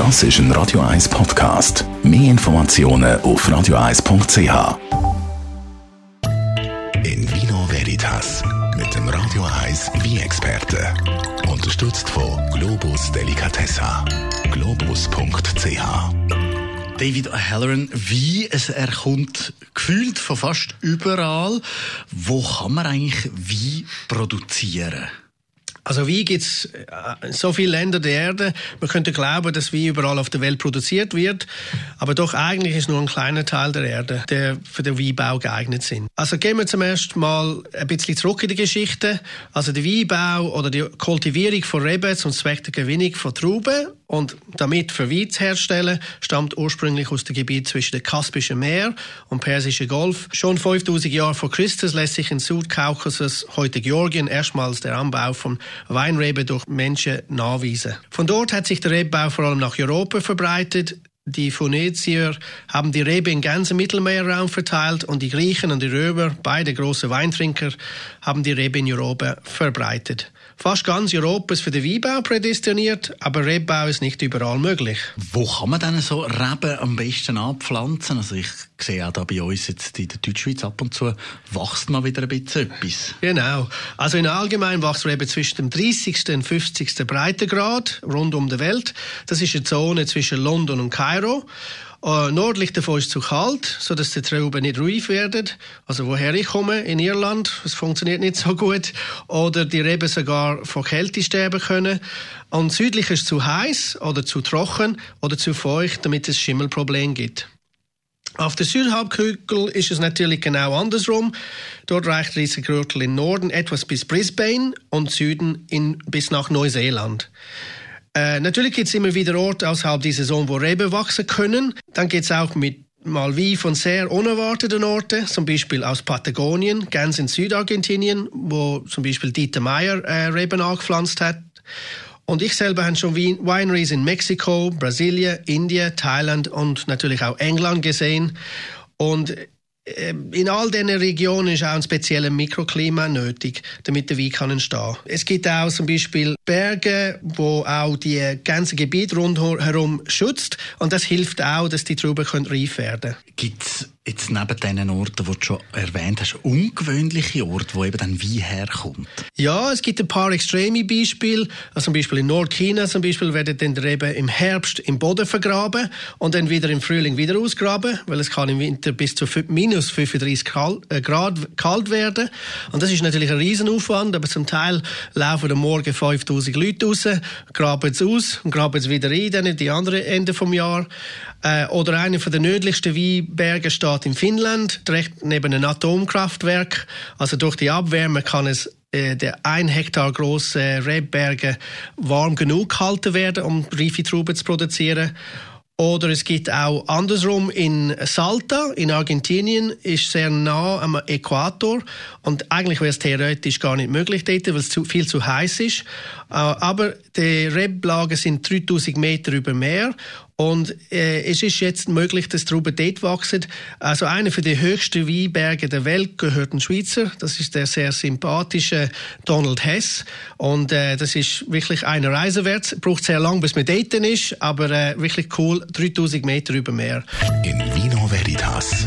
Das ist ein Radio 1 Podcast. Mehr Informationen auf radio1.ch. In Vino Veritas mit dem Radio 1 Wie-Experte. Unterstützt von Globus Delicatessa. Globus.ch. David Halloran, wie es er kommt gefühlt von fast überall. Wo kann man eigentlich wie produzieren? Also Wein gibt es in äh, so viele Länder der Erde. Man könnte glauben, dass Wein überall auf der Welt produziert wird, aber doch eigentlich ist nur ein kleiner Teil der Erde, der für den Weinbau geeignet sind. Also gehen wir zum ersten Mal ein bisschen zurück in die Geschichte. Also der Weinbau oder die Kultivierung von Reben zum Zweck der Gewinnung von Trauben und damit für Wein zu herstellen, stammt ursprünglich aus dem Gebiet zwischen dem Kaspischen Meer und Persischen Golf. Schon 5000 Jahre vor Christus lässt sich in Südkaukasus, heute Georgien, erstmals der Anbau von Weinreben durch Menschen nachweisen. Von dort hat sich der Rebbau vor allem nach Europa verbreitet. Die Phönizier haben die Rebe im ganzen Mittelmeerraum verteilt und die Griechen und die Römer, beide große Weintrinker, haben die Rebe in Europa verbreitet. Fast ganz Europa ist für den Weinbau prädestiniert, aber Rebbau ist nicht überall möglich. Wo kann man denn so Reben am besten anpflanzen? Also ich sehe auch da bei uns jetzt in der Deutschschweiz ab und zu wächst mal wieder ein bisschen etwas. Genau. Also in allgemein wächst Reben zwischen dem 30. und 50. Breitengrad rund um die Welt. Das ist eine Zone zwischen London und Kairo. Uh, nördlich davon ist es zu kalt, sodass die Trauben nicht reif werden. Also woher ich komme, in Irland, das funktioniert nicht so gut. Oder die Reben sogar von Kälte sterben können. Und südlich ist es zu heiß oder zu trocken oder zu feucht, damit es Schimmelproblem gibt. Auf der Südhalbkugel ist es natürlich genau andersrum. Dort reicht dieser Gürtel im Norden etwas bis Brisbane und Süden in, bis nach Neuseeland. Äh, natürlich gibt es immer wieder Orte außerhalb dieser Saison, wo Reben wachsen können. Dann geht es auch mit mal wie von sehr unerwarteten Orten, zum Beispiel aus Patagonien, ganz in Südargentinien, wo zum Beispiel Dieter Meyer äh, Reben angepflanzt hat. Und ich selber habe schon Wineries in Mexiko, Brasilien, Indien, Thailand und natürlich auch England gesehen. Und in all diesen Regionen ist auch ein spezielles Mikroklima nötig, damit der Wein kann entstehen. Es gibt auch zum Beispiel Berge, wo auch die ganze Gebiet rundherum schützt und das hilft auch, dass die Trauben reif werden. Gibt's jetzt neben diesen Orten, die du schon erwähnt hast, ungewöhnliche Orte, wo eben dann Wein herkommt? Ja, es gibt ein paar extreme Beispiele. Also zum Beispiel in Nordchina zum Beispiel werden dann Reben im Herbst im Boden vergraben und dann wieder im Frühling wieder ausgraben, weil es kann im Winter bis zu minus 35 äh, Grad kalt werden. Und das ist natürlich ein Riesenaufwand, aber zum Teil laufen am Morgen 5000 Leute raus, graben es aus und graben es wieder rein, dann in die anderen Ende vom Jahr. Äh, oder einer den nördlichsten Weinbergen steht in Finnland, direkt neben einem Atomkraftwerk. Also durch die Abwärme kann es äh, der ein Hektar große Rebberge warm genug gehalten werden, um reife Trauben zu produzieren. Oder es gibt auch andersrum in Salta in Argentinien, ist sehr nah am Äquator und eigentlich wäre es theoretisch gar nicht möglich dort, weil es zu, viel zu heiß ist. Äh, aber die Reblagen sind 3000 Meter über Meer und äh, es ist jetzt möglich, dass Trauben dort wachsen. Also einer der höchsten Weinberge der Welt gehört ein Schweizer. Das ist der sehr sympathische Donald Hess. Und äh, das ist wirklich eine Reise wert. Braucht sehr lang, bis man dort ist, aber äh, wirklich cool. 3000 Meter über Meer. In Vino Veritas